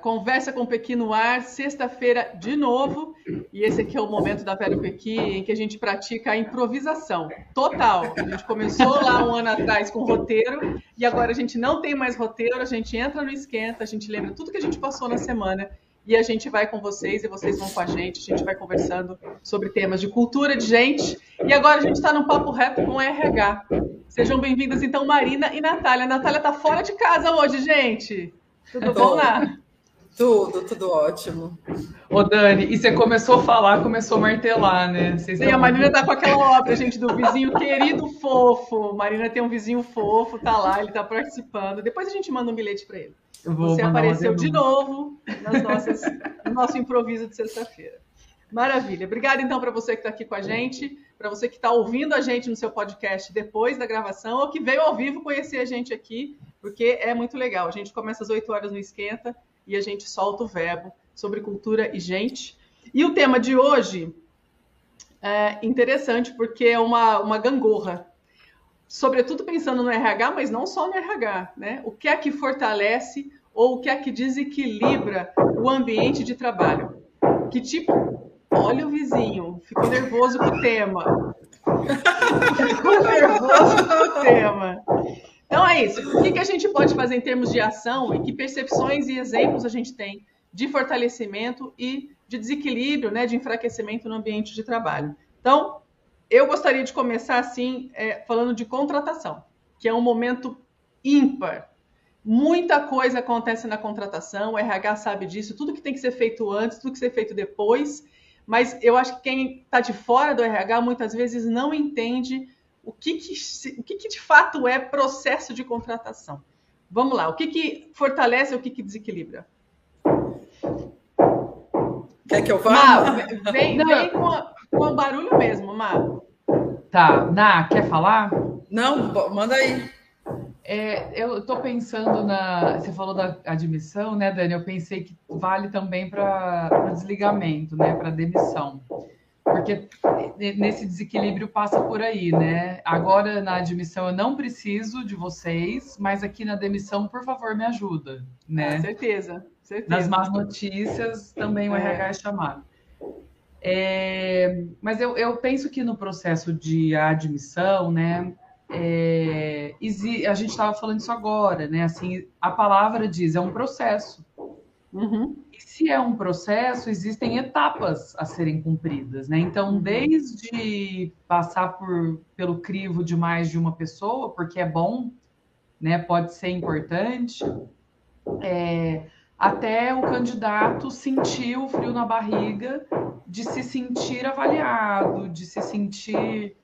Conversa com Pequi no ar, sexta-feira de novo. E esse aqui é o momento da Velho Pequi em que a gente pratica a improvisação total. A gente começou lá um ano atrás com roteiro e agora a gente não tem mais roteiro, a gente entra no esquenta, a gente lembra tudo que a gente passou na semana e a gente vai com vocês e vocês vão com a gente. A gente vai conversando sobre temas de cultura, de gente. E agora a gente está num papo reto com RH. Sejam bem-vindas, então, Marina e Natália. A Natália está fora de casa hoje, gente. Tudo bom, Ná? Tudo, tudo ótimo. Ô, Dani, e você começou a falar, começou a martelar, né? Vocês Sim, a Marina tá com aquela obra, gente, do vizinho querido fofo. Marina tem um vizinho fofo, tá lá, ele tá participando. Depois a gente manda um bilhete para ele. Você apareceu de novo nas nossas, no nosso improviso de sexta-feira. Maravilha. Obrigada, então, para você que está aqui com a gente, para você que está ouvindo a gente no seu podcast depois da gravação, ou que veio ao vivo conhecer a gente aqui, porque é muito legal. A gente começa às 8 horas no Esquenta e a gente solta o verbo sobre cultura e gente. E o tema de hoje é interessante porque é uma, uma gangorra. Sobretudo pensando no RH, mas não só no RH, né? O que é que fortalece ou o que é que desequilibra o ambiente de trabalho? Que tipo. Olha o vizinho, ficou nervoso com o tema. ficou nervoso com o tema. Então é isso. O que, que a gente pode fazer em termos de ação e que percepções e exemplos a gente tem de fortalecimento e de desequilíbrio, né, de enfraquecimento no ambiente de trabalho. Então, eu gostaria de começar assim, é, falando de contratação, que é um momento ímpar. Muita coisa acontece na contratação, o RH sabe disso, tudo que tem que ser feito antes, tudo que ser feito depois, mas eu acho que quem está de fora do RH muitas vezes não entende o que, que, o que, que de fato é processo de contratação. Vamos lá, o que, que fortalece e o que, que desequilibra? Quer que eu vá? Má, vem, vem com, a, com o barulho mesmo, Má. Tá, Ná, quer falar? Não, manda aí. É, eu estou pensando na. Você falou da admissão, né, Dani? Eu pensei que vale também para o desligamento, né? Para demissão porque nesse desequilíbrio passa por aí, né? Agora na admissão eu não preciso de vocês, mas aqui na demissão, por favor, me ajuda, né? Ah, certeza, certeza. Nas más notícias também o é. RH é chamado. É, mas eu, eu penso que no processo de admissão, né? É, a gente estava falando isso agora, né? Assim, a palavra diz é um processo. Uhum. Se é um processo, existem etapas a serem cumpridas, né? Então, uhum. desde passar por, pelo crivo de mais de uma pessoa, porque é bom, né? Pode ser importante, é, até o candidato sentir o frio na barriga de se sentir avaliado, de se sentir.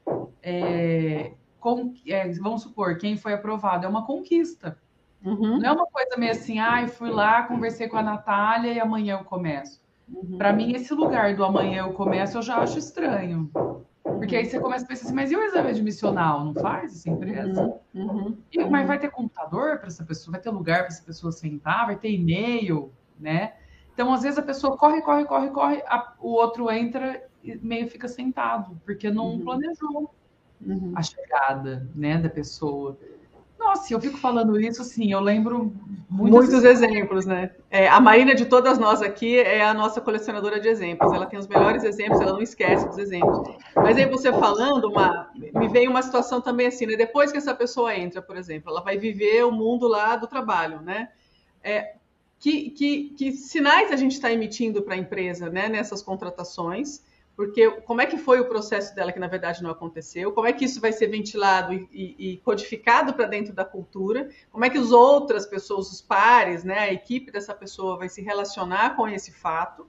É, com, é, vamos supor, quem foi aprovado é uma conquista. Uhum. Não é uma coisa meio assim, ai, ah, fui lá, conversei com a Natália e amanhã eu começo. Uhum. Para mim, esse lugar do amanhã eu começo, eu já acho estranho. Porque aí você começa a pensar assim, mas e o exame admissional? Não faz essa empresa? Uhum. uhum. E, mas vai ter computador para essa pessoa? Vai ter lugar para essa pessoa sentar? Vai ter e-mail, né? Então, às vezes, a pessoa corre, corre, corre, corre, a, o outro entra e meio fica sentado, porque não uhum. planejou uhum. a chegada né, da pessoa. Nossa, eu fico falando isso, assim, eu lembro muitos, muitos exemplos, né? É, a Marina de todas nós aqui é a nossa colecionadora de exemplos. Ela tem os melhores exemplos, ela não esquece dos exemplos. Mas aí você falando, uma, me veio uma situação também assim, né? Depois que essa pessoa entra, por exemplo, ela vai viver o mundo lá do trabalho, né? É, que, que, que sinais a gente está emitindo para a empresa, né? Nessas contratações? Porque como é que foi o processo dela que na verdade não aconteceu, como é que isso vai ser ventilado e, e, e codificado para dentro da cultura, como é que as outras pessoas, os pares, né, a equipe dessa pessoa vai se relacionar com esse fato,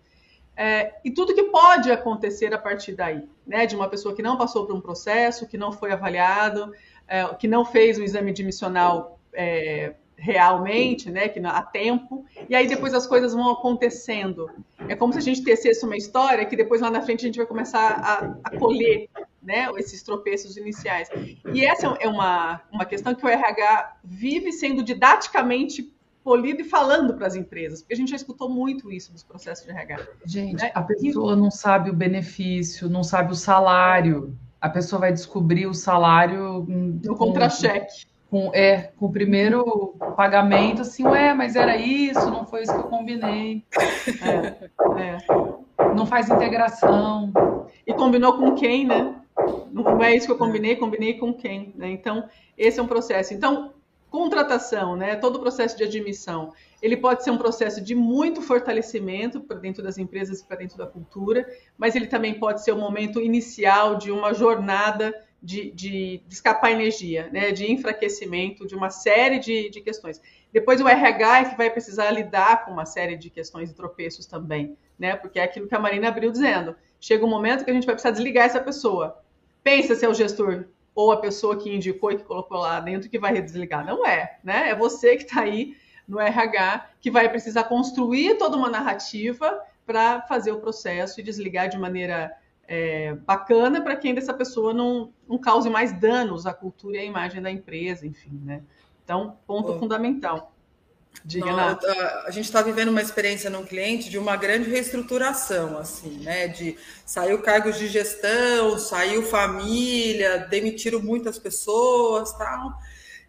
é, e tudo que pode acontecer a partir daí, né, de uma pessoa que não passou por um processo, que não foi avaliado, é, que não fez o exame admissional é, realmente, né, que a tempo, e aí depois as coisas vão acontecendo. é como se a gente tecesse uma história que depois lá na frente a gente vai começar a, a colher né, esses tropeços iniciais. E essa é uma, uma questão que o RH vive sendo didaticamente polido e falando para as empresas, porque a gente já escutou muito isso dos processos de RH. Gente, né? a pessoa não sabe o benefício, não sabe o salário. A pessoa vai descobrir o salário no contra-cheque. Com, é, com o primeiro pagamento, assim, ué, mas era isso, não foi isso que eu combinei. É, é. Não faz integração. E combinou com quem, né? Não é isso que eu combinei, combinei com quem, né? Então, esse é um processo. Então, contratação, né? Todo o processo de admissão, ele pode ser um processo de muito fortalecimento para dentro das empresas e para dentro da cultura, mas ele também pode ser o momento inicial de uma jornada de, de, de escapar energia, né? De enfraquecimento, de uma série de, de questões. Depois o RH é que vai precisar lidar com uma série de questões e tropeços também, né? Porque é aquilo que a Marina abriu dizendo. Chega um momento que a gente vai precisar desligar essa pessoa pensa se é o gestor ou a pessoa que indicou e que colocou lá dentro que vai desligar. Não é, né? É você que está aí no RH que vai precisar construir toda uma narrativa para fazer o processo e desligar de maneira é, bacana para que ainda essa pessoa não, não cause mais danos à cultura e à imagem da empresa, enfim, né? Então, ponto fundamental. Diga, Não, a gente está vivendo uma experiência num cliente de uma grande reestruturação, assim, né? De saiu cargos de gestão, saiu família, demitiram muitas pessoas, tal.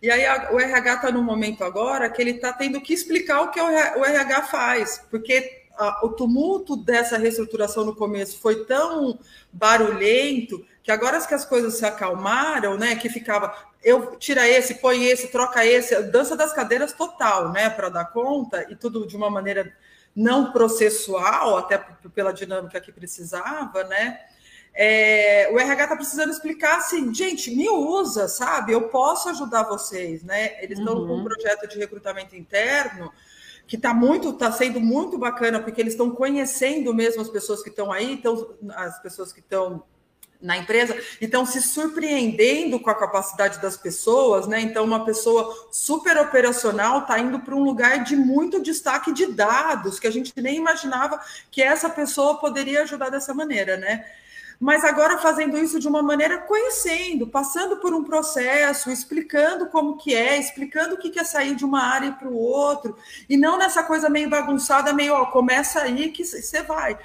E aí a, o RH está no momento agora que ele está tendo que explicar o que o RH faz, porque a, o tumulto dessa reestruturação no começo foi tão barulhento que agora que as coisas se acalmaram, né? Que ficava eu tira esse, põe esse, troca esse, dança das cadeiras total, né, para dar conta e tudo de uma maneira não processual, até pela dinâmica que precisava, né? É, o RH está precisando explicar assim, gente, me usa, sabe? Eu posso ajudar vocês, né? Eles estão uhum. com um projeto de recrutamento interno que está muito, está sendo muito bacana, porque eles estão conhecendo mesmo as pessoas que estão aí, então as pessoas que estão na empresa e estão se surpreendendo com a capacidade das pessoas, né? Então, uma pessoa super operacional está indo para um lugar de muito destaque de dados, que a gente nem imaginava que essa pessoa poderia ajudar dessa maneira, né? Mas agora fazendo isso de uma maneira conhecendo, passando por um processo, explicando como que é, explicando o que é sair de uma área para o outro, e não nessa coisa meio bagunçada, meio, ó, começa aí que você vai.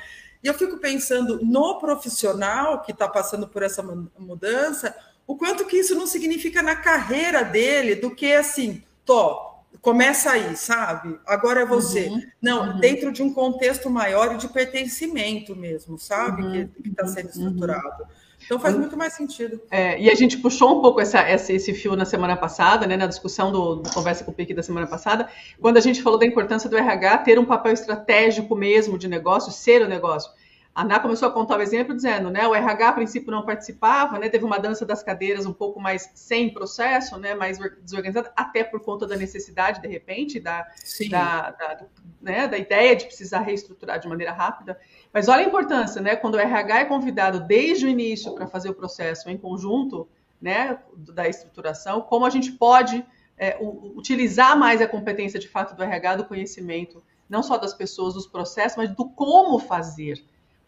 E eu fico pensando no profissional que está passando por essa mudança, o quanto que isso não significa na carreira dele, do que assim, tô, começa aí, sabe? Agora é você. Uhum, não, uhum. dentro de um contexto maior e de pertencimento mesmo, sabe? Uhum, que está sendo uhum. estruturado. Então faz muito mais sentido. É, e a gente puxou um pouco essa, essa, esse fio na semana passada, né, na discussão do, do Conversa com o PIC da semana passada, quando a gente falou da importância do RH ter um papel estratégico mesmo de negócio, ser o negócio. A Ana começou a contar o exemplo dizendo, né, o RH a princípio não participava, né, teve uma dança das cadeiras um pouco mais sem processo, né, mais desorganizada, até por conta da necessidade, de repente, da, da, da, né, da ideia de precisar reestruturar de maneira rápida. Mas olha a importância, né, quando o RH é convidado desde o início para fazer o processo em conjunto, né, da estruturação, como a gente pode é, utilizar mais a competência de fato do RH, do conhecimento, não só das pessoas, dos processos, mas do como fazer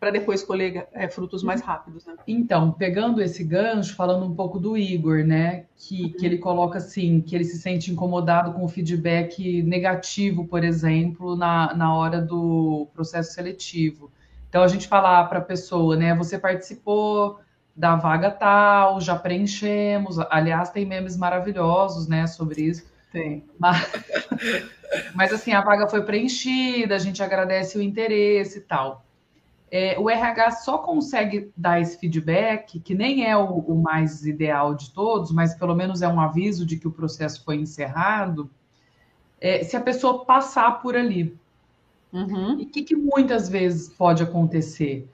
para depois colher é, frutos mais rápidos. Né? Então, pegando esse gancho, falando um pouco do Igor, né, que, que ele coloca assim, que ele se sente incomodado com o feedback negativo, por exemplo, na, na hora do processo seletivo. Então, a gente falar para a pessoa, né, você participou da vaga tal, já preenchemos, aliás, tem memes maravilhosos, né, sobre isso. Tem. Mas, mas assim, a vaga foi preenchida, a gente agradece o interesse e tal. É, o RH só consegue dar esse feedback, que nem é o, o, mais ideal de todos, mas pelo menos é um aviso de que o processo foi encerrado, é, se a pessoa passar por ali. Uhum. E o que, que, muitas vezes pode acontecer?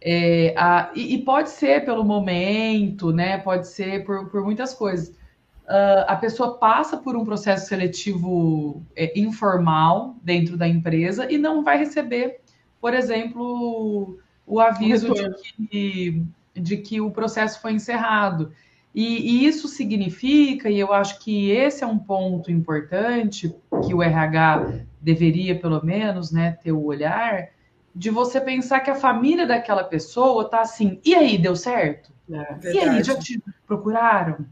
É, a, e, e, pode ser pelo momento, né? Pode ser por, por muitas coisas. Uh, a pessoa passa por um processo seletivo é, informal dentro da empresa e não vai receber por exemplo, o aviso de que, de que o processo foi encerrado. E, e, isso significa, e eu acho que esse é um ponto importante, que o RH deveria, pelo menos, né, ter o olhar, de você pensar que a família daquela pessoa tá assim, e aí, deu certo? É, e aí, já te procuraram?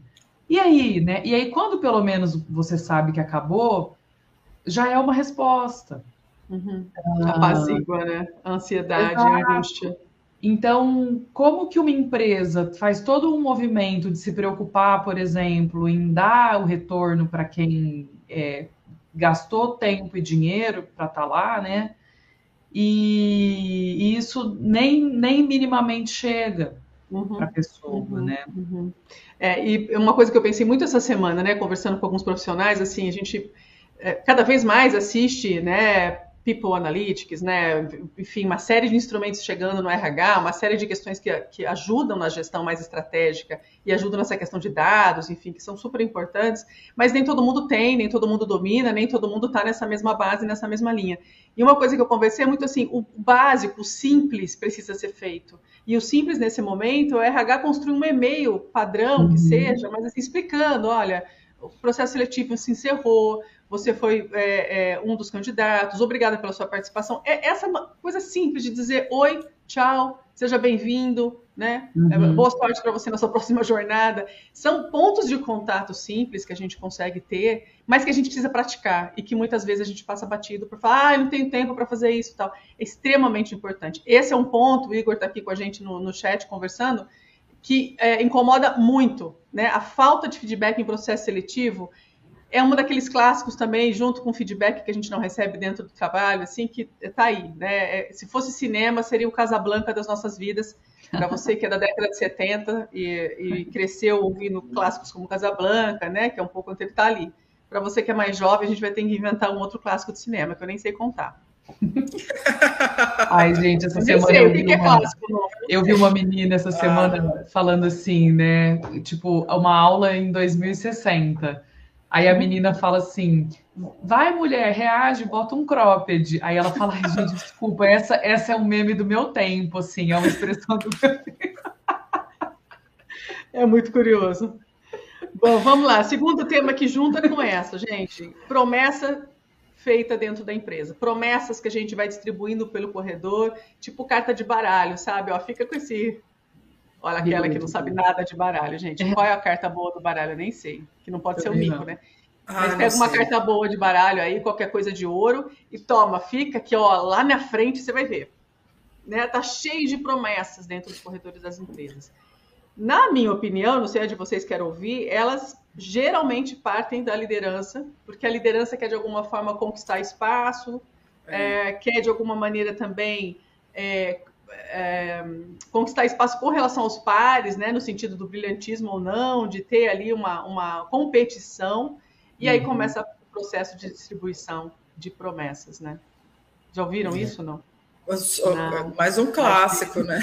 E aí, né? E aí, quando pelo menos você sabe que acabou, já é uma resposta. Uhum. Ah, Apazigua, né? A ansiedade, exato. a angústia. Então, como que uma empresa faz todo um movimento de se preocupar, por exemplo, em dar o retorno para quem é, gastou tempo e dinheiro para estar tá lá, né? E, e, isso nem, nem minimamente chega uhum, para a pessoa, uhum, né? Uhum. É, e uma coisa que eu pensei muito essa semana, né, conversando com alguns profissionais, assim, a gente é, cada vez mais assiste, né, People Analytics, né? Enfim, uma série de instrumentos chegando no RH, uma série de questões que, que ajudam na gestão mais estratégica e ajudam nessa questão de dados, enfim, que são super importantes, mas nem todo mundo tem, nem todo mundo domina, nem todo mundo está nessa mesma base, nessa mesma linha. E uma coisa que eu conversei é muito assim, o básico, o simples precisa ser feito. E o simples nesse momento é o RH construir um e-mail padrão, que uhum. seja, mas assim, explicando, olha, o processo seletivo se encerrou, você foi é, é, um dos candidatos, obrigada pela sua participação. É essa coisa simples de dizer oi, tchau, seja bem-vindo, né? É, uhum. boa sorte para você na sua próxima jornada. São pontos de contato simples que a gente consegue ter, mas que a gente precisa praticar e que muitas vezes a gente passa batido por falar, ah, não tenho tempo para fazer isso e tal. É extremamente importante. Esse é um ponto, o Igor está aqui com a gente no, no chat conversando, que é, incomoda muito, né? A falta de feedback em processo seletivo é um daqueles clássicos também, junto com o feedback que a gente não recebe dentro do trabalho, assim, que está aí, né? É, se fosse cinema, seria o Casablanca das nossas vidas. Para você que é da década de 70 e, e cresceu ouvindo clássicos como Casablanca, né? Que é um pouco onde ele está ali. Para você que é mais jovem, a gente vai ter que inventar um outro clássico de cinema, que eu nem sei contar. Ai, gente, essa semana sei, eu, vi é uma, eu vi uma menina essa semana ah. falando assim, né? Tipo, uma aula em 2060. Aí a menina fala assim: vai, mulher, reage, bota um cropped. Aí ela fala: Ai, gente, desculpa, essa, essa é um meme do meu tempo, assim, é uma expressão do meu tempo. É muito curioso. Bom, vamos lá. Segundo tema que junta com essa, gente. Promessa feita dentro da empresa. Promessas que a gente vai distribuindo pelo corredor, tipo carta de baralho, sabe? Ó, fica com esse Olha aquela que não sabe nada de baralho, gente. É. Qual é a carta boa do baralho? Eu nem sei. Que não pode ser o mico, né? Ah, Mas pega uma carta boa de baralho aí, qualquer coisa de ouro, e toma, fica que ó, lá na frente você vai ver. Né? Tá cheio de promessas dentro dos corretores das empresas. Na minha opinião, não sei a de vocês querem ouvir, elas geralmente partem da liderança, porque a liderança quer de alguma forma conquistar espaço, é. É, quer de alguma maneira também é, é, conquistar espaço com relação aos pares, né, no sentido do brilhantismo ou não, de ter ali uma, uma competição, e aí uhum. começa o processo de distribuição de promessas, né? Já ouviram uhum. isso não? não? Mais um clássico, né?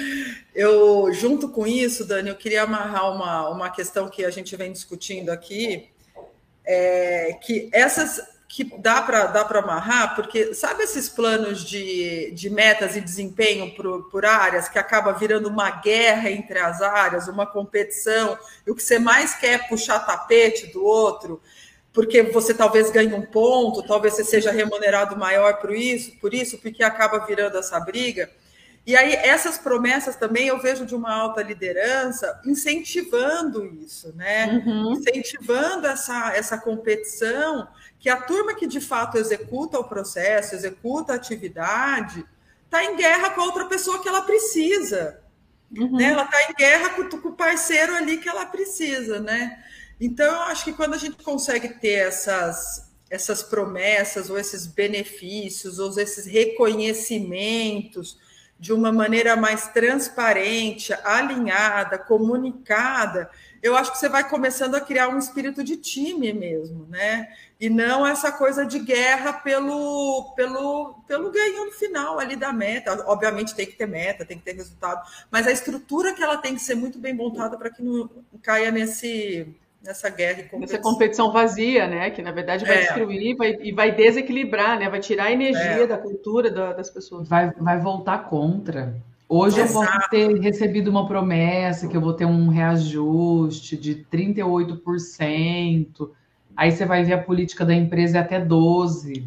Eu, junto com isso, Dani, eu queria amarrar uma, uma questão que a gente vem discutindo aqui, é que essas que dá para dá amarrar, porque sabe esses planos de, de metas e desempenho por, por áreas que acaba virando uma guerra entre as áreas, uma competição, e o que você mais quer é puxar tapete do outro, porque você talvez ganhe um ponto, talvez você seja remunerado maior por isso, por isso, porque acaba virando essa briga. E aí, essas promessas também eu vejo de uma alta liderança incentivando isso, né? Uhum. Incentivando essa, essa competição que a turma que de fato executa o processo, executa a atividade, está em guerra com a outra pessoa que ela precisa. Uhum. Né? Ela está em guerra com, com, o parceiro ali que ela precisa, né? Então, eu acho que quando a gente consegue ter essas, essas promessas, ou esses benefícios, ou esses reconhecimentos de uma maneira mais transparente, alinhada, comunicada, eu acho que você vai começando a criar um espírito de time mesmo, né? E não essa coisa de guerra pelo, pelo, pelo ganho no final ali da meta. Obviamente tem que ter meta, tem que ter resultado, mas a estrutura que ela tem que ser muito bem montada para que não caia nesse, nessa guerra e competição. Essa competição vazia, né? Que na verdade vai é. destruir vai, e vai desequilibrar, né? Vai tirar a energia é. da cultura da, das pessoas. Vai, vai voltar contra. Hoje Exato. eu posso ter recebido uma promessa que eu vou ter um reajuste de 38%. Aí você vai ver a política da empresa é até 12%.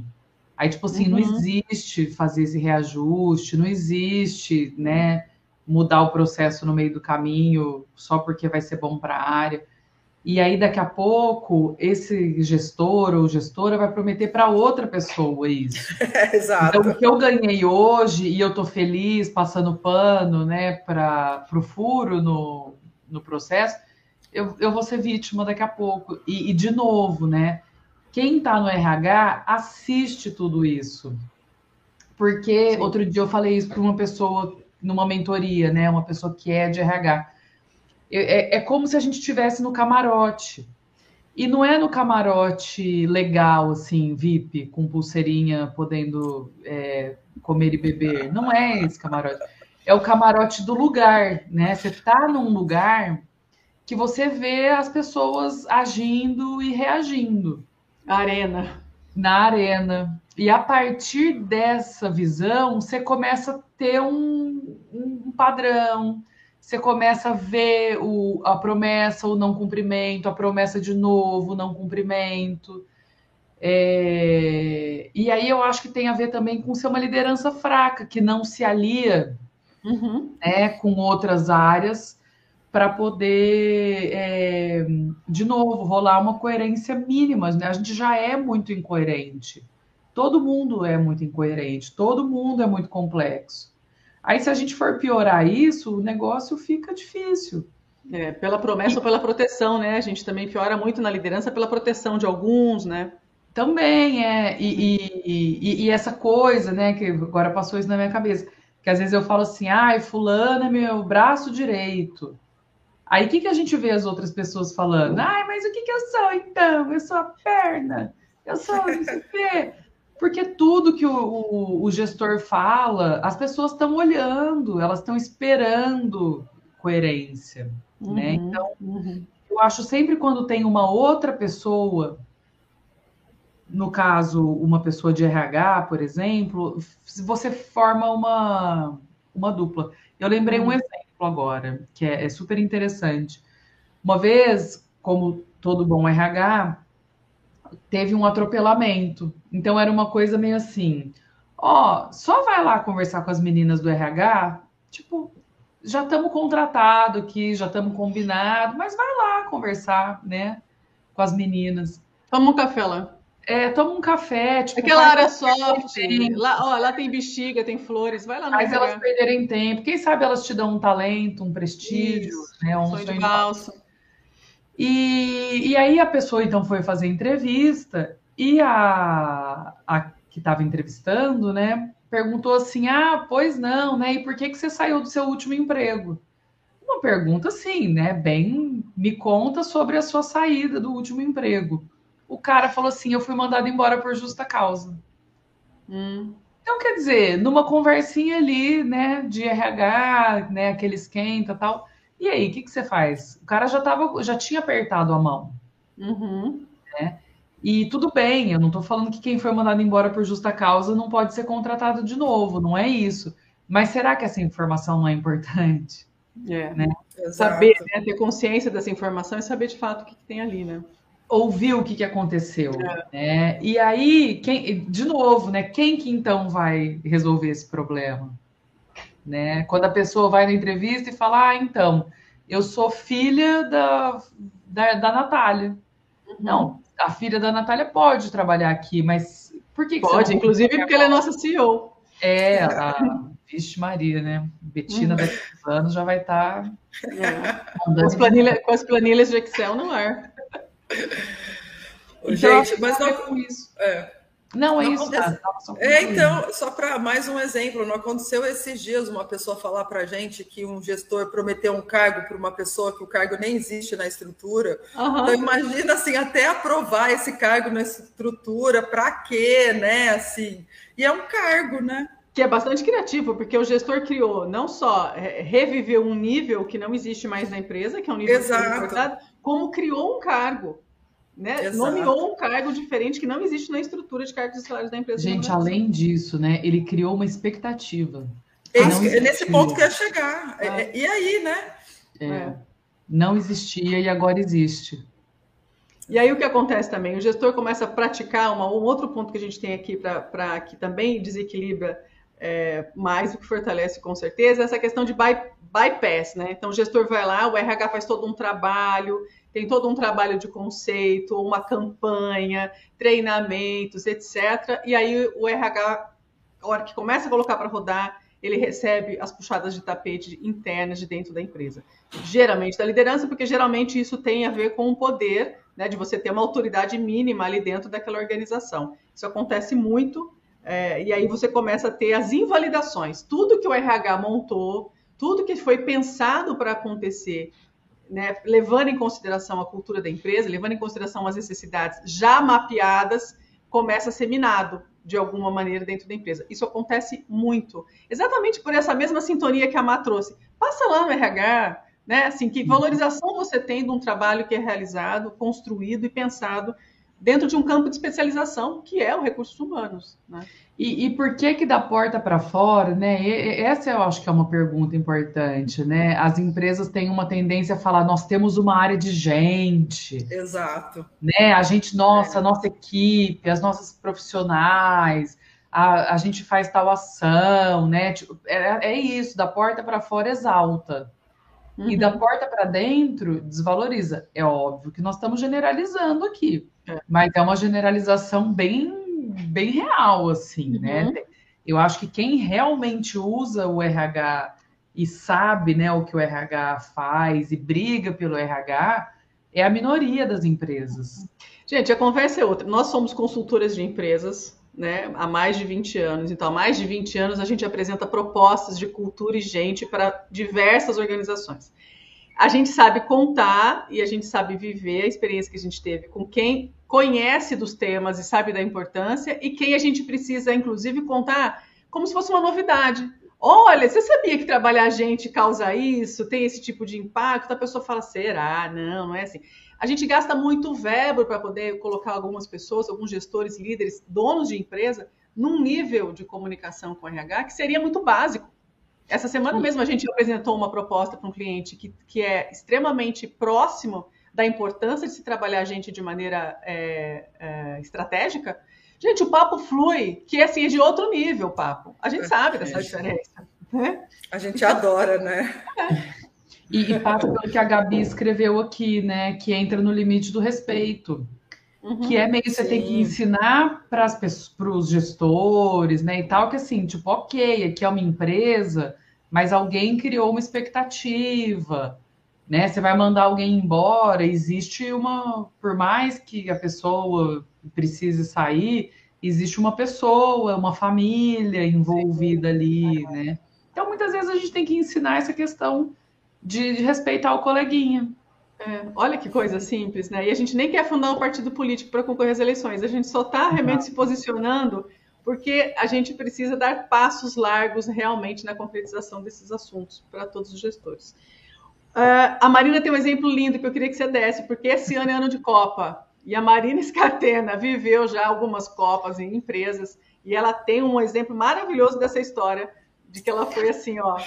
Aí, tipo assim, uhum. não existe fazer esse reajuste, não existe, né, mudar o processo no meio do caminho só porque vai ser bom para a área. E aí, daqui a pouco, esse gestor ou gestora vai prometer para outra pessoa isso. É, exato. Então, o que eu ganhei hoje e eu estou feliz passando pano né, para o furo no, no processo, eu, eu vou ser vítima daqui a pouco. E, e de novo, né? Quem está no RH assiste tudo isso. Porque Sim. outro dia eu falei isso para uma pessoa numa mentoria, né? Uma pessoa que é de RH é, é como se a gente estivesse no camarote. E não é no camarote legal, assim, VIP, com pulseirinha, podendo é, comer e beber. Não é esse camarote. É o camarote do lugar, né? Você tá num lugar que você vê as pessoas agindo e reagindo. Arena. Na arena. E a partir dessa visão, você começa a ter um, um padrão, você começa a ver o, a promessa, o não cumprimento, a promessa de novo, o não cumprimento. É... E aí eu acho que tem a ver também com ser uma liderança fraca, que não se alia uhum. né, com outras áreas para poder, é, de novo, rolar uma coerência mínima. Né? A gente já é muito incoerente. Todo mundo é muito incoerente, todo mundo é muito complexo. Aí, se a gente for piorar isso, o negócio fica difícil. É, pela promessa e... ou pela proteção, né? A gente também piora muito na liderança pela proteção de alguns, né? Também é. E, e, e, essa coisa, né? Que agora passou isso na minha cabeça. Que às vezes eu falo assim, ai, fulano é meu braço direito. Aí o que, que a gente vê as outras pessoas falando? Ai, mas o que, que eu sou então? Eu sou a perna, eu sou não sei o quê. Porque tudo que o, o, o gestor fala, as pessoas estão olhando, elas estão esperando coerência. Né? Uhum, né? Então, uhum. eu acho sempre quando tem uma outra pessoa, no caso, uma pessoa de RH, por exemplo, você forma uma, uma dupla. Eu lembrei uhum. um exemplo agora, que é, é super interessante. Uma vez, como todo bom RH, teve um atropelamento. Então era uma coisa meio assim: ó, só vai lá conversar com as meninas do RH, tipo, já estamos contratado aqui, já estamos combinado, mas vai lá conversar, né, com as meninas. Toma um café lá. É, toma um café, tipo, aquela área soft, lá, ó, lá tem bexiga, tem flores, vai lá. Faz elas perderem tempo. Quem sabe elas te dão um talento, um prestígio, Isso, né, um sonho, de valsa. E, e aí a pessoa então foi fazer entrevista e a, a que estava entrevistando, né, perguntou assim: ah, pois não, né? E por que, que você saiu do seu último emprego? Uma pergunta assim, né? Bem, me conta sobre a sua saída do último emprego. O cara falou assim: eu fui mandado embora por justa causa. Hum. Então, quer dizer, numa conversinha ali, né, de RH, né, aquele esquenta tal, e aí, o que, que você faz? O cara já, tava, já tinha apertado a mão. Uhum. Né? E tudo bem, eu não estou falando que quem foi mandado embora por justa causa não pode ser contratado de novo, não é isso. Mas será que essa informação não é importante? É, né? Saber, né? ter consciência dessa informação e saber de fato o que, que tem ali, né? Ouvir o que, que aconteceu. É. Né? E aí, quem, de novo, né? Quem que então vai resolver esse problema? Né? Quando a pessoa vai na entrevista e fala, ah, então, eu sou filha da, da, da Natália. Uhum. Não, a filha da Natália pode trabalhar aqui, mas por que, que Pode, inclusive porque ela é nossa CEO. É, a Vixe Maria, né? Betina uhum. daqui a anos já vai estar. Tá... É. Com, as planilha, com as planilhas de Excel no ar. Então, Gente, mas não com isso. É. Não, é não isso. Acontece... é, então, só para mais um exemplo, não aconteceu esses dias uma pessoa falar para a gente que um gestor prometeu um cargo para uma pessoa que o cargo nem existe na estrutura. Uhum. Então, imagina assim, até aprovar esse cargo na estrutura, para quê, né? Assim, e é um cargo, né? Que é bastante criativo, porque o gestor criou não só reviveu um nível que não existe mais na empresa, que é um nível Exato. como criou um cargo né? Nomeou um cargo diferente que não existe na estrutura de cargos e salários da empresa. Gente, além disso, né? Ele criou uma expectativa. Esse, é nesse ponto que ia chegar. É. é. E aí, né? É. Não existia e agora existe. E aí o que acontece também? O gestor começa a praticar uma, um outro ponto que a gente tem aqui para que também desequilibra é, mais do que fortalece com certeza, essa questão de by, bypass, né? Então o gestor vai lá, o RH faz todo um trabalho, tem todo um trabalho de conceito, uma campanha, treinamentos, etc. E aí o RH, a hora que começa a colocar para rodar, ele recebe as puxadas de tapete internas de dentro da empresa. Geralmente da liderança, porque geralmente isso tem a ver com o poder né, de você ter uma autoridade mínima ali dentro daquela organização. Isso acontece muito, é, e aí você começa a ter as invalidações. Tudo que o RH montou, tudo que foi pensado para acontecer, né, levando em consideração a cultura da empresa, levando em consideração as necessidades já mapeadas, começa a ser minado de alguma maneira dentro da empresa. Isso acontece muito. Exatamente por essa mesma sintonia que a Má trouxe. Passa lá no RH, né? Assim, que valorização você tem de um trabalho que é realizado, construído e pensado dentro de um campo de especialização que é o recursos humanos, né? E, e por que que da porta para fora, né? E, essa eu acho que é uma pergunta importante, né? As empresas têm uma tendência a falar, nós temos uma área de gente. Exato. Né? A gente, nossa, é. a nossa equipe, as nossas profissionais, a, a gente faz tal ação, né? Tipo, é, é isso, da porta para fora exalta. Uhum. E da uhum. porta para dentro, desvaloriza. É óbvio que nós estamos generalizando aqui. Mas é uma generalização bem, bem real, assim, uhum. né? Eu acho que quem realmente usa o RH e sabe né, o que o RH faz e briga pelo RH é a minoria das empresas. Gente, a conversa é outra. Nós somos consultoras de empresas, né, há mais de 20 anos. Então, há mais de 20 anos, a gente apresenta propostas de cultura e gente para diversas organizações. A gente sabe contar e a gente sabe viver a experiência que a gente teve com quem conhece dos temas e sabe da importância e quem a gente precisa, inclusive, contar como se fosse uma novidade. Olha, você sabia que trabalhar a gente causa isso, tem esse tipo de impacto? A pessoa fala, será? Não, não é assim. A gente gasta muito verbo para poder colocar algumas pessoas, alguns gestores, líderes, donos de empresa, num nível de comunicação com o RH que seria muito básico. Essa semana mesmo a gente apresentou uma proposta para um cliente que, que é extremamente próximo da importância de se trabalhar a gente de maneira é, é, estratégica. Gente, o papo flui, que assim, é de outro nível o papo. A gente sabe dessa diferença. Né? A gente adora, né? É. E, e passa pelo que a Gabi escreveu aqui, né? Que entra no limite do respeito. Uhum, que é meio que você tem que ensinar para os gestores, né? E tal, que assim, tipo, ok, aqui é uma empresa, mas alguém criou uma expectativa, né? Você vai mandar alguém embora, existe uma. Por mais que a pessoa precise sair, existe uma pessoa, uma família envolvida ali, né? Então, muitas vezes a gente tem que ensinar essa questão de, de respeitar o coleguinha. É, olha que coisa simples, né? E a gente nem quer fundar um partido político para concorrer às eleições, a gente só está realmente se posicionando porque a gente precisa dar passos largos realmente na concretização desses assuntos para todos os gestores. Uh, a Marina tem um exemplo lindo que eu queria que você desse, porque esse ano é ano de Copa e a Marina Scatena viveu já algumas Copas em empresas e ela tem um exemplo maravilhoso dessa história de que ela foi assim, ó,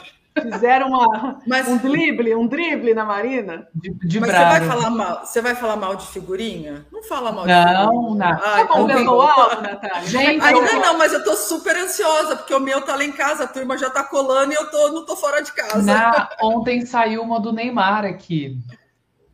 Fizeram uma, mas, um drible, um drible na Marina. De, de mas você vai falar mal? Você vai falar mal de figurinha? Não fala mal de não, figurinha. Não, Ai, tá bom, eu tô alto, Natália. Gente, Ainda não, mas eu tô super ansiosa, porque o meu tá lá em casa, a turma já tá colando e eu tô, não tô fora de casa. Na, ontem saiu uma do Neymar aqui.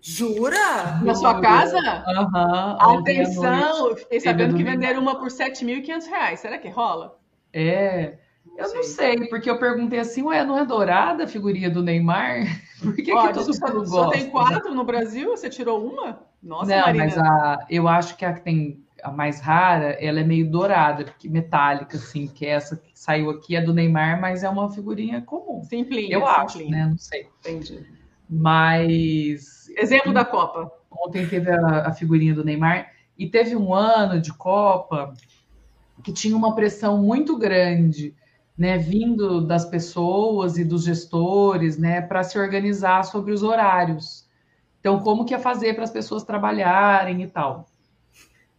Jura? Na sua casa? Aham. Uhum, Atenção, fiquei sabendo que venderam uma por R$ 7.500. Será que rola? É. Eu não sei, porque eu perguntei assim, ué, não é dourada a figurinha do Neymar? Por que, Ó, que todo mundo gosta? Só tem quatro no Brasil? Você tirou uma? Nossa, não, Marina. mas a, eu acho que a que tem a mais rara, ela é meio dourada, porque metálica, assim, que é essa que saiu aqui é do Neymar, mas é uma figurinha comum. Simplinha. Eu simplinha. acho, né? Não sei. Entendi. Mas. Exemplo da Copa. Ontem teve a, a figurinha do Neymar e teve um ano de Copa que tinha uma pressão muito grande né, vindo das pessoas e dos gestores, né, para se organizar sobre os horários. Então, como que ia fazer para as pessoas trabalharem e tal.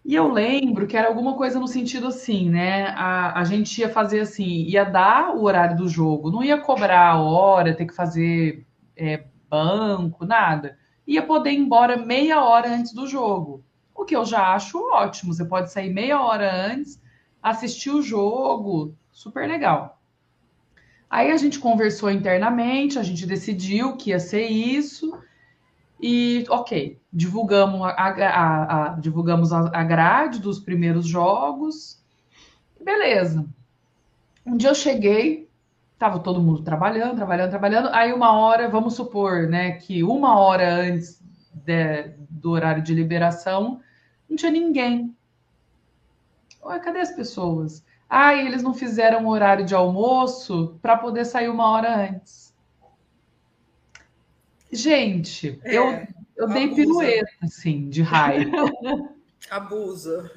E eu lembro que era alguma coisa no sentido assim, né? A, a gente ia fazer assim, ia dar o horário do jogo, não ia cobrar a hora, ter que fazer é, banco, nada. Ia poder ir embora meia hora antes do jogo. o que eu já acho ótimo. Você pode sair meia hora antes, assistir o jogo, super legal. Aí a gente conversou internamente, a gente decidiu que ia ser isso. E, ok, divulgamos a, a, a divulgamos a, grade dos primeiros jogos. Beleza. Um dia eu cheguei, tava todo mundo trabalhando, trabalhando, trabalhando. Aí uma hora, vamos supor, né, que uma hora antes de, do horário de liberação, não tinha ninguém. Ué, cadê as pessoas? Ah, eles não fizeram horário de almoço para poder sair uma hora antes. Gente, é, eu, eu dei pirueta, assim, de raiva. Abusa.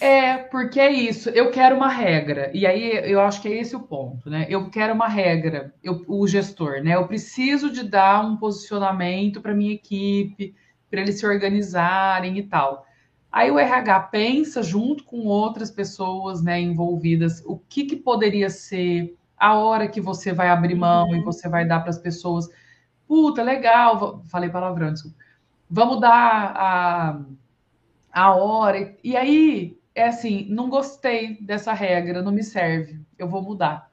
É, porque é isso. Eu quero uma regra. E aí eu acho que é esse o ponto, né? Eu quero uma regra, eu, o gestor, né? Eu preciso de dar um posicionamento para minha equipe, para eles se organizarem e tal. Aí o RH pensa junto com outras pessoas, né, envolvidas, o que, que poderia ser a hora que você vai abrir mão uhum. e você vai dar para as pessoas puta, legal, falei palavrão, desculpa. Vamos dar a, a hora. E aí, é assim, não gostei dessa regra, não me serve, eu vou mudar.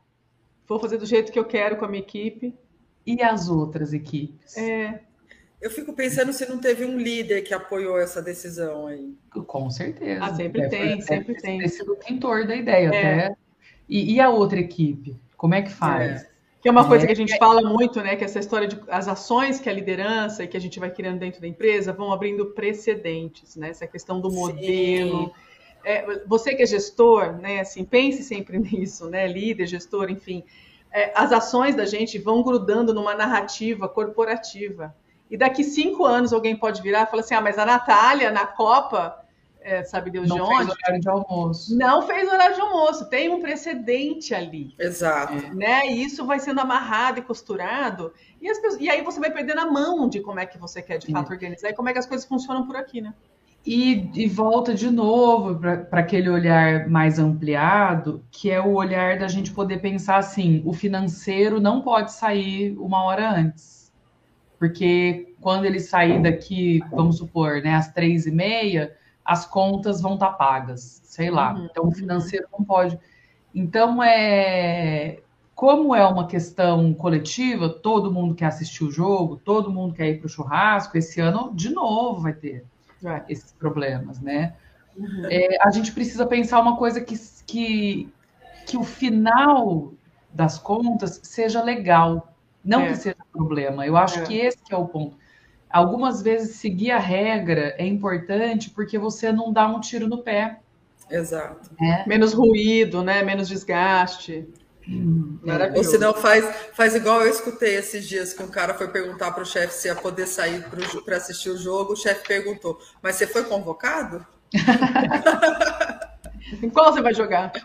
Vou fazer do jeito que eu quero com a minha equipe. E as outras equipes? É. Eu fico pensando se não teve um líder que apoiou essa decisão aí. Com certeza. Ah, sempre é, tem, sempre tem. Ter sido o mentor da ideia, é. até. E, e, a outra equipe? Como é que faz? É. Que é uma coisa que a gente fala muito, né? Que essa história de as ações que a liderança e que a gente vai criando dentro da empresa vão abrindo precedentes, né? Essa questão do modelo. É, você que é gestor, né? Assim, pense sempre nisso, né? Líder, gestor, enfim. É, as ações da gente vão grudando numa narrativa corporativa. E daqui cinco anos alguém pode virar e falar assim: ah, mas a Natália, na Copa, é, sabe Deus não de onde. Fez horário de almoço. Não fez horário de almoço. Tem um precedente ali. Exato. Né? E isso vai sendo amarrado e costurado. E, pessoas, e aí você vai perdendo a mão de como é que você quer de fato organizar e como é que as coisas funcionam por aqui, né? E, e volta de novo para aquele olhar mais ampliado, que é o olhar da gente poder pensar assim: o financeiro não pode sair uma hora antes. Porque quando ele sair daqui, vamos supor, né, às três e meia, as contas vão estar tá pagas, sei lá. Uhum. Então, o financeiro não pode. Então, é como é uma questão coletiva, todo mundo quer assistir o jogo, todo mundo quer ir para o churrasco. Esse ano, de novo, vai ter é. esses problemas, né? Uhum. É, a gente precisa pensar uma coisa que, que, que o final das contas seja legal, não é. que seja problema. Eu acho é. que esse que é o ponto algumas vezes seguir a regra é importante porque você não dá um tiro no pé. Exato. É. Menos ruído, né? Menos desgaste. Hum, Ou se não faz, faz igual eu escutei esses dias que um cara foi perguntar para o chefe se ia poder sair para assistir o jogo. O chefe perguntou: Mas você foi convocado? em qual você vai jogar?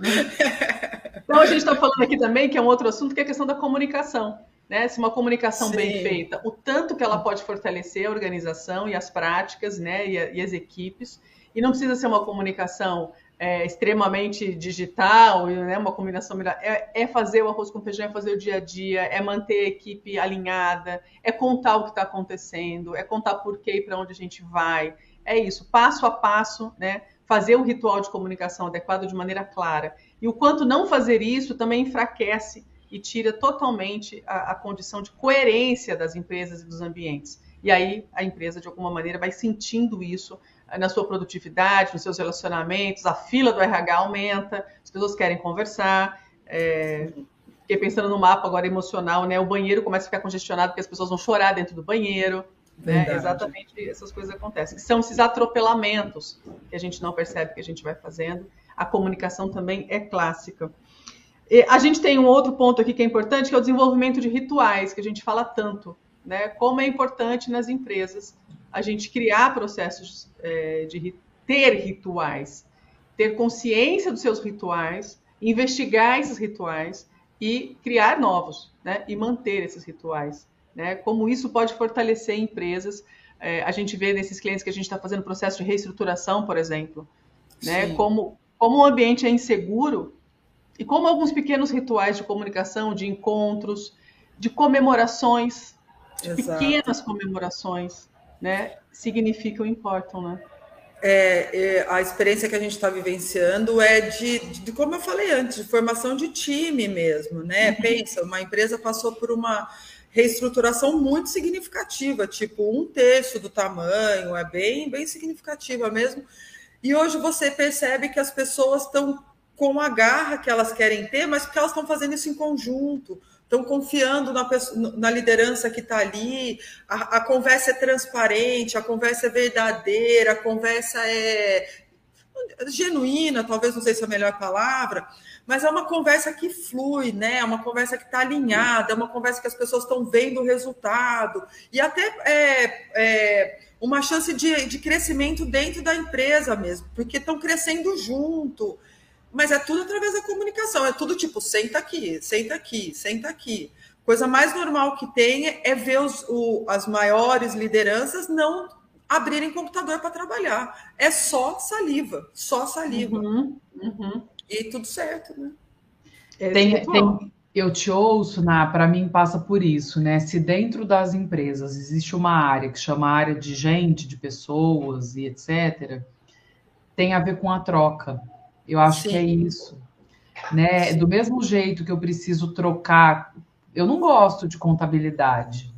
Então a gente está falando aqui também que é um outro assunto que é a questão da comunicação né? Se uma comunicação Sim. bem feita, o tanto que ela pode fortalecer a organização e as práticas, né? E, a, e as equipes. E não precisa ser uma comunicação é, extremamente digital, né? Uma combinação melhor. É, é, fazer o arroz com feijão, é fazer o dia a dia, é manter a equipe alinhada, é contar o que está acontecendo, é contar por quê e para onde a gente vai. É isso, passo a passo, né? Fazer o ritual de comunicação adequado de maneira clara. E o quanto não fazer isso também enfraquece e tira totalmente a, a condição de coerência das empresas e dos ambientes. E aí a empresa, de alguma maneira, vai sentindo isso eh, na sua produtividade, nos seus relacionamentos, a fila do RH aumenta, as pessoas querem conversar. É, fiquei pensando no mapa agora emocional, né? O banheiro começa a ficar congestionado porque as pessoas vão chorar dentro do banheiro. Né? Exatamente essas coisas acontecem. Que são esses atropelamentos que a gente não percebe que a gente vai fazendo. A comunicação também é clássica. A gente tem um outro ponto aqui que é importante, que é o desenvolvimento de rituais, que a gente fala tanto, né? Como é importante nas empresas a gente criar processos é, de ter rituais, ter consciência dos seus rituais, investigar esses rituais e criar novos, né? E manter esses rituais, né? Como isso pode fortalecer empresas. É, a gente vê nesses clientes que a gente está fazendo processo de reestruturação, por exemplo, né? Como como o ambiente é inseguro, e como alguns pequenos rituais de comunicação, de encontros, de comemorações, de pequenas comemorações, né, significam, importam, né? é, é, a experiência que a gente está vivenciando é de, de, como eu falei antes, de formação de time mesmo, né? Uhum. Pensa, uma empresa passou por uma reestruturação muito significativa, tipo um terço do tamanho, é bem, bem significativa mesmo. E hoje você percebe que as pessoas estão com a garra que elas querem ter, mas porque elas estão fazendo isso em conjunto, estão confiando na, pessoa, na liderança que está ali, a, a, conversa é transparente, a conversa é verdadeira, a conversa é genuína, talvez não sei se é a melhor palavra, mas é uma conversa que flui, né? É uma conversa que está alinhada, é uma conversa que as pessoas estão vendo o resultado, e até é, é uma chance de, de crescimento dentro da empresa mesmo, porque estão crescendo junto. Mas é tudo através da comunicação, é tudo tipo, senta aqui, senta aqui, senta aqui. Coisa mais normal que tem é ver os, o, as maiores lideranças não abrirem computador para trabalhar. É só saliva, só saliva. Uhum, uhum. E tudo certo, né? É tem, tem, eu te ouço, para mim passa por isso, né? Se dentro das empresas existe uma área que chama área de gente, de pessoas e etc., tem a ver com a troca. Eu acho Sim. que é isso. Né? Do mesmo jeito que eu preciso trocar, eu não gosto de contabilidade.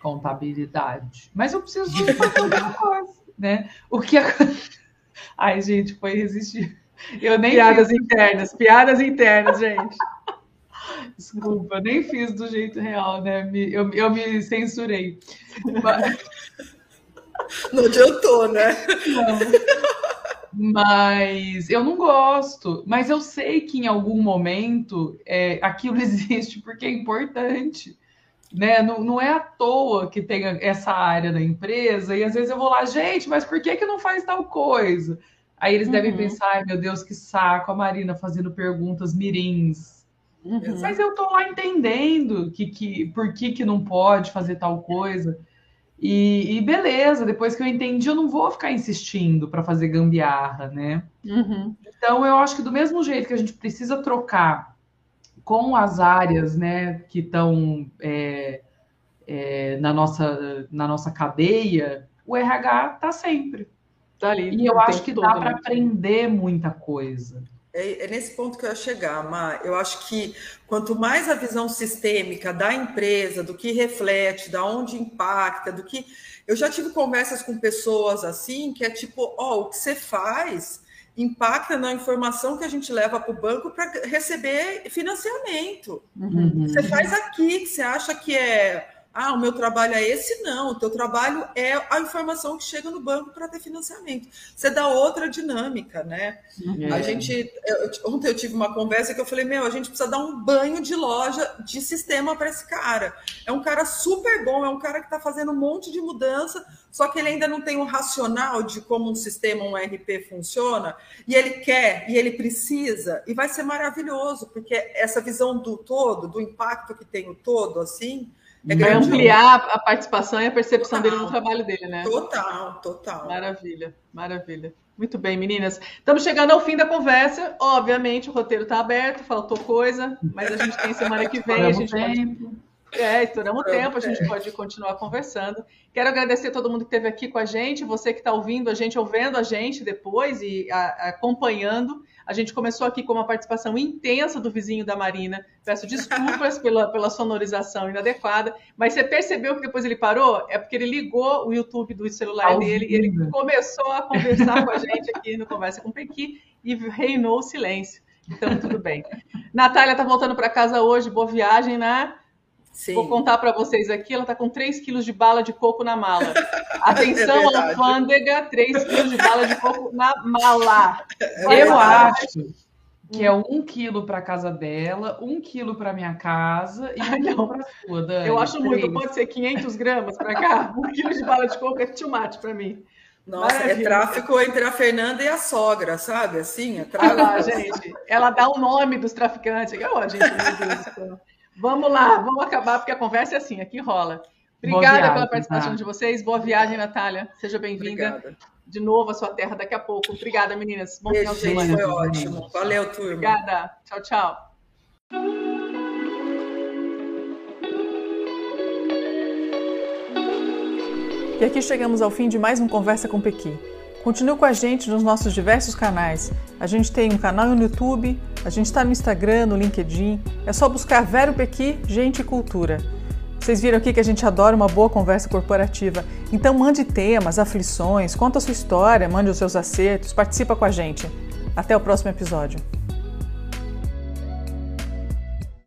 Contabilidade. Mas eu preciso de outra coisa, né? O que a... Ai, gente, foi resistir. Eu nem piadas fiz... internas, piadas internas, gente. Desculpa, nem fiz do jeito real, né? Eu, eu me censurei. Mas... Não adiantou, né? Não. Mas eu não gosto. Mas eu sei que em algum momento é, aquilo existe porque é importante. Né? Não, não é à toa que tem essa área da empresa, e às vezes eu vou lá, gente, mas por que, que não faz tal coisa? Aí eles uhum. devem pensar, ai meu Deus, que saco, a Marina fazendo perguntas mirins. Uhum. Mas eu tô lá entendendo que, que, por que, que não pode fazer tal coisa. E, e, beleza, depois que eu entendi, eu não vou ficar insistindo para fazer gambiarra, né? Uhum. Então, eu acho que do mesmo jeito que a gente precisa trocar com as áreas, né, que estão é, é, na, nossa, na nossa cadeia, o RH está sempre. Tá ali. E eu acho que dá para né? aprender muita coisa. É, é, nesse ponto que eu ia chegar, Mar. Eu acho que quanto mais a visão sistêmica da empresa, do que reflete, da onde impacta, do que. Eu já tive conversas com pessoas assim, que é tipo, ó, oh, o que você faz impacta na informação que a gente leva para o banco para receber financiamento. Uhum. Você faz aqui, que você acha que é ah, o meu trabalho é esse, não. O teu trabalho é a informação que chega no banco para ter financiamento. Você dá outra dinâmica, né? É. A gente. Eu, ontem eu tive uma conversa que eu falei, meu, a gente precisa dar um banho de loja de sistema para esse cara. É um cara super bom, é um cara que está fazendo um monte de mudança, só que ele ainda não tem um racional de como um sistema, um RP funciona, e ele quer, e ele precisa, e vai ser maravilhoso, porque essa visão do todo, do impacto que tem o todo, assim é Vai ampliar a participação e a percepção total, dele no trabalho dele, né? Total, total. Maravilha, maravilha. Muito bem, meninas. Estamos chegando ao fim da conversa. Obviamente, o roteiro está aberto, faltou coisa, mas a gente tem semana que vem. a gente tempo. É, estouramos o tempo, a gente pode continuar conversando. Quero agradecer a todo mundo que esteve aqui com a gente, você que está ouvindo a gente, ouvindo a gente depois e a, acompanhando. A gente começou aqui com uma participação intensa do vizinho da Marina. Peço desculpas pela, pela sonorização inadequada, mas você percebeu que depois ele parou? É porque ele ligou o YouTube do celular Ao dele e ele começou a conversar com a gente aqui no Conversa com Pequi e reinou o silêncio. Então, tudo bem. Natália está voltando para casa hoje, boa viagem, né? Sim. Vou contar para vocês aqui, ela está com 3 quilos de bala de coco na mala. Atenção, é alfândega, 3 quilos de bala de coco na mala. É eu acho que é um quilo para casa dela, um quilo para minha casa e um quilo para sua, Dani. Eu acho muito, pode ser 500 gramas para cá. Um quilo de bala de coco é too much para mim. Nossa, é Maravilha. é tráfico entre a Fernanda e a sogra, sabe? Assim, é tráfico. Olha lá, gente. Ela dá o nome dos traficantes. Oh, gente, meu Deus. Vamos lá, vamos acabar, porque a conversa é assim, aqui rola. Obrigada viagem, pela participação tá. de vocês. Boa viagem, Natália. Seja bem-vinda de novo à sua terra daqui a pouco. Obrigada, meninas. Bom final de semana. Foi ótimo. Valeu, turma. Obrigada. Tchau, tchau. E aqui chegamos ao fim de mais um Conversa com Pequi. Continue com a gente nos nossos diversos canais. A gente tem um canal no YouTube, a gente está no Instagram, no LinkedIn. É só buscar Vero Pequi, Gente e Cultura. Vocês viram aqui que a gente adora uma boa conversa corporativa. Então mande temas, aflições, conta a sua história, mande os seus acertos, participa com a gente. Até o próximo episódio.